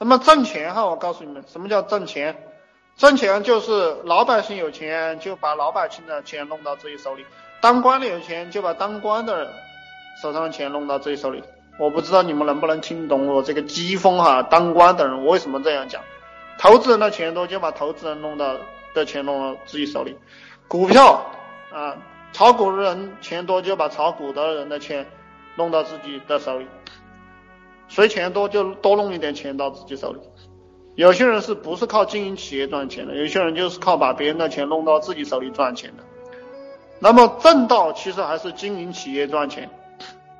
那么挣钱哈，我告诉你们，什么叫挣钱？挣钱就是老百姓有钱就把老百姓的钱弄到自己手里，当官的有钱就把当官的手上的钱弄到自己手里。我不知道你们能不能听懂我这个机锋哈？当官的人我为什么这样讲？投资人的钱多就把投资人弄到的钱弄到自己手里，股票啊，炒股的人钱多就把炒股的人的钱弄到自己的手里。谁钱多就多弄一点钱到自己手里。有些人是不是靠经营企业赚钱的？有些人就是靠把别人的钱弄到自己手里赚钱的。那么正道其实还是经营企业赚钱。